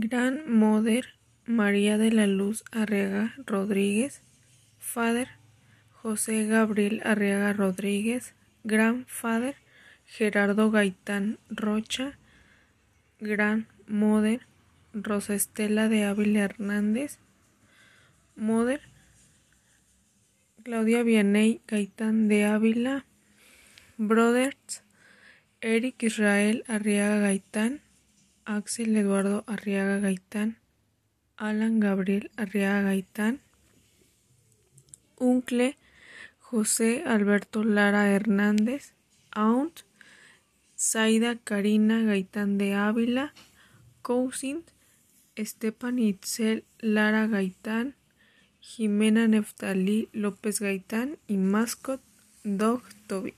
Gran Mother María de la Luz Arriaga Rodríguez, Father José Gabriel Arriaga Rodríguez, Grandfather Gerardo Gaitán Rocha, Gran Mother Rosa Estela de Ávila Hernández, Mother Claudia Vianey Gaitán de Ávila, Brothers Eric Israel Arriaga Gaitán, Axel Eduardo Arriaga Gaitán, Alan Gabriel Arriaga Gaitán, Uncle José Alberto Lara Hernández, Aunt Zaida Karina Gaitán de Ávila, Cousin Estepan Itzel Lara Gaitán, Jimena Neftalí López Gaitán y Mascot Dog Toby.